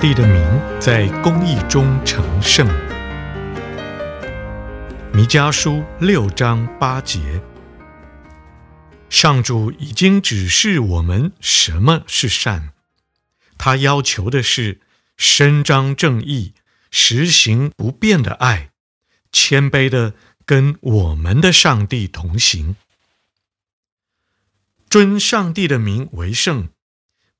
帝的名在公义中成圣。弥迦书六章八节，上主已经指示我们什么是善，他要求的是伸张正义，实行不变的爱，谦卑的跟我们的上帝同行，尊上帝的名为圣，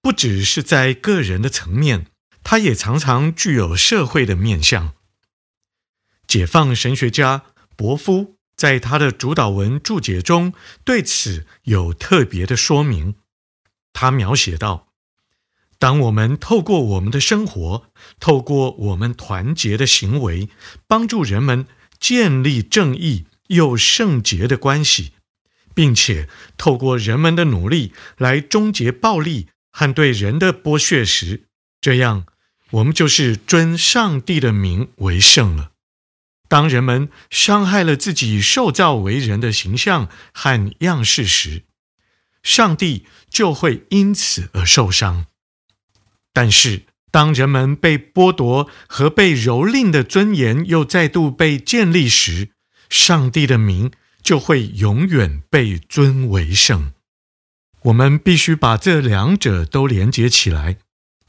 不只是在个人的层面，它也常常具有社会的面向。解放神学家。伯夫在他的主导文注解中对此有特别的说明。他描写道：“当我们透过我们的生活，透过我们团结的行为，帮助人们建立正义又圣洁的关系，并且透过人们的努力来终结暴力和对人的剥削时，这样我们就是尊上帝的名为圣了。”当人们伤害了自己受造为人的形象和样式时，上帝就会因此而受伤。但是，当人们被剥夺和被蹂躏的尊严又再度被建立时，上帝的名就会永远被尊为圣。我们必须把这两者都连接起来，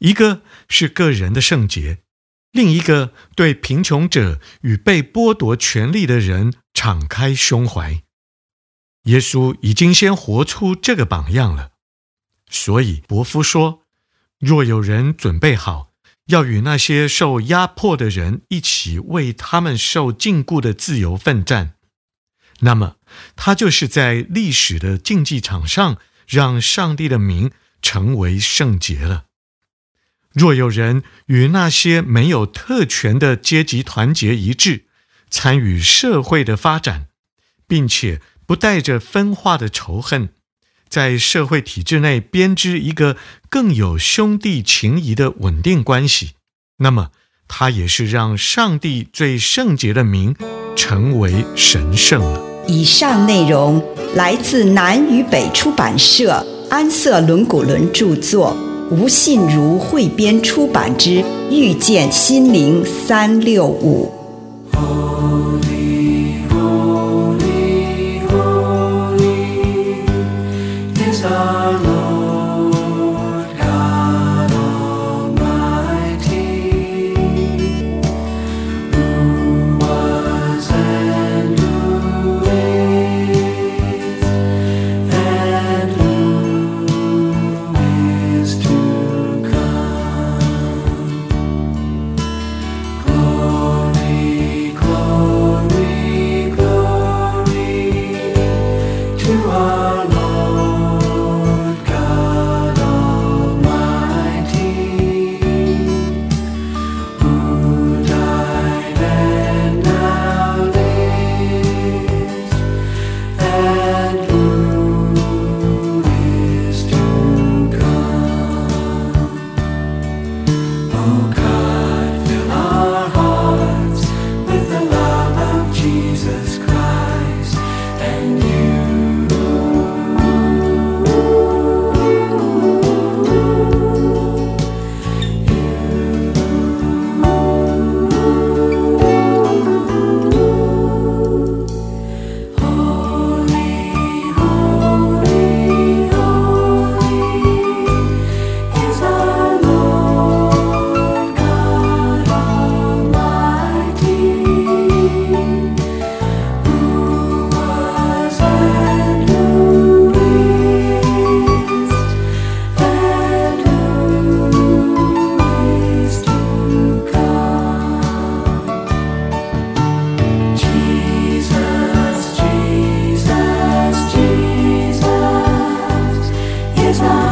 一个是个人的圣洁。另一个对贫穷者与被剥夺权利的人敞开胸怀，耶稣已经先活出这个榜样了。所以伯夫说：“若有人准备好要与那些受压迫的人一起为他们受禁锢的自由奋战，那么他就是在历史的竞技场上让上帝的名成为圣洁了。”若有人与那些没有特权的阶级团结一致，参与社会的发展，并且不带着分化的仇恨，在社会体制内编织一个更有兄弟情谊的稳定关系，那么他也是让上帝最圣洁的名成为神圣了。以上内容来自南与北出版社安瑟伦古伦著作。吴信如汇编出版之《遇见心灵三六五》。is love.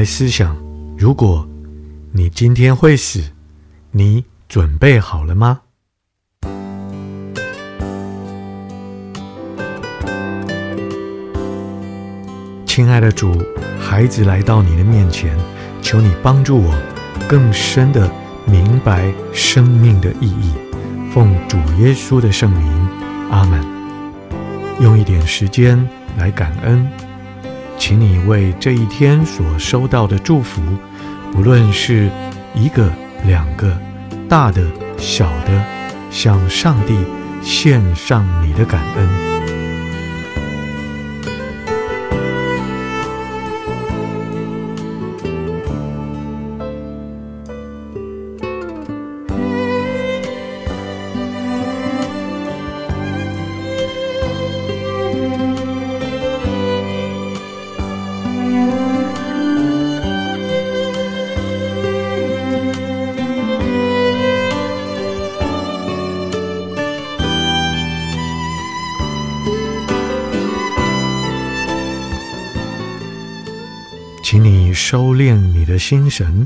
来思想：如果你今天会死，你准备好了吗？亲爱的主，孩子来到你的面前，求你帮助我更深的明白生命的意义。奉主耶稣的圣名，阿门。用一点时间来感恩，请你为这一天所收到的祝福，不论是一个、两个、大的、小的，向上帝献上你的感恩。收敛你的心神，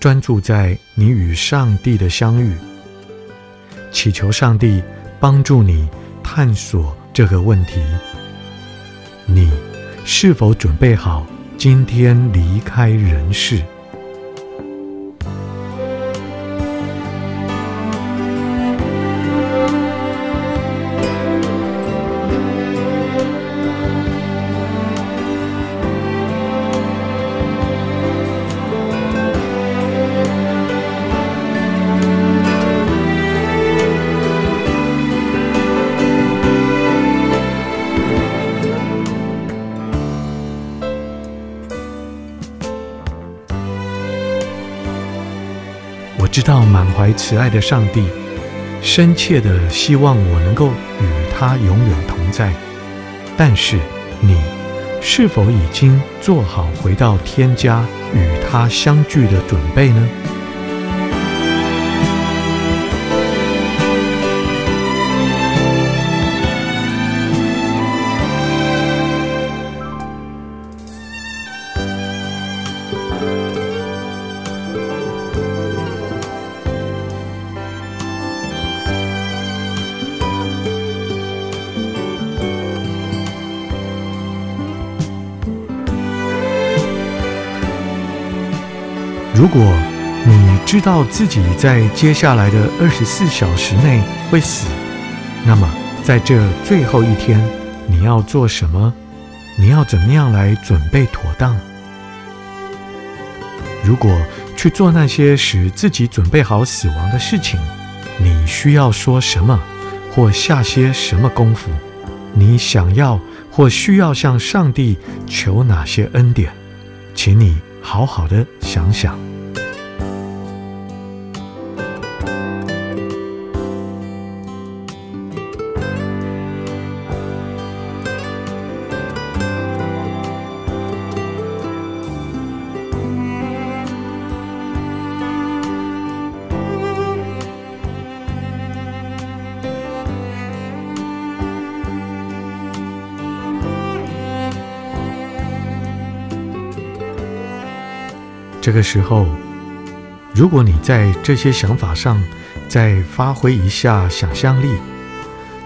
专注在你与上帝的相遇，祈求上帝帮助你探索这个问题：你是否准备好今天离开人世？知道满怀慈爱的上帝，深切的希望我能够与他永远同在。但是，你是否已经做好回到天家与他相聚的准备呢？如果你知道自己在接下来的二十四小时内会死，那么在这最后一天，你要做什么？你要怎么样来准备妥当？如果去做那些使自己准备好死亡的事情，你需要说什么，或下些什么功夫？你想要或需要向上帝求哪些恩典？请你。好好的想想。这个时候，如果你在这些想法上再发挥一下想象力，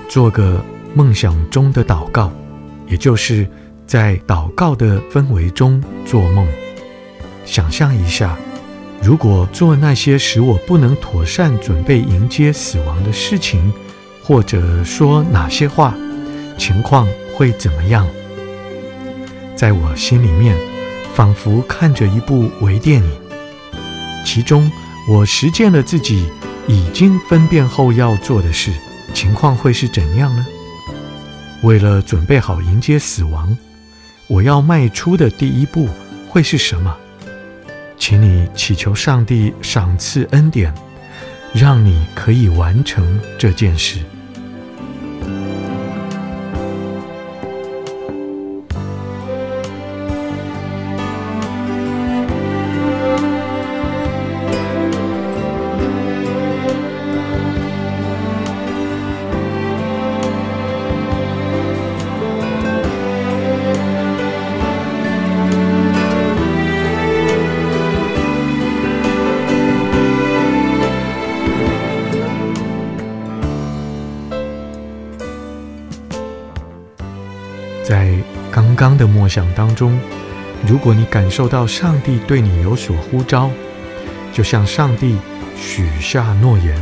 做个梦想中的祷告，也就是在祷告的氛围中做梦，想象一下，如果做那些使我不能妥善准备迎接死亡的事情，或者说哪些话，情况会怎么样？在我心里面。仿佛看着一部微电影，其中我实践了自己已经分辨后要做的事，情况会是怎样呢？为了准备好迎接死亡，我要迈出的第一步会是什么？请你祈求上帝赏赐恩典，让你可以完成这件事。刚的默想当中，如果你感受到上帝对你有所呼召，就向上帝许下诺言，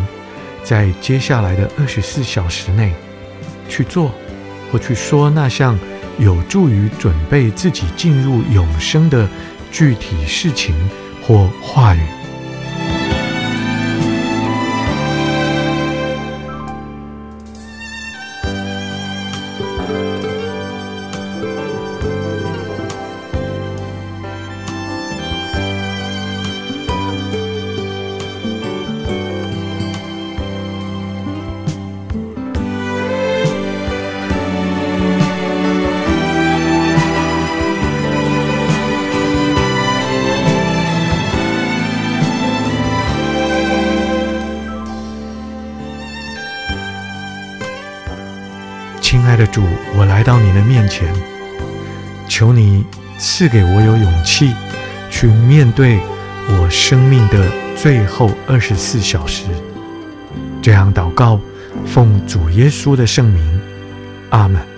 在接下来的二十四小时内去做或去说那项有助于准备自己进入永生的具体事情或话语。的主，我来到你的面前，求你赐给我有勇气，去面对我生命的最后二十四小时。这样祷告，奉主耶稣的圣名，阿门。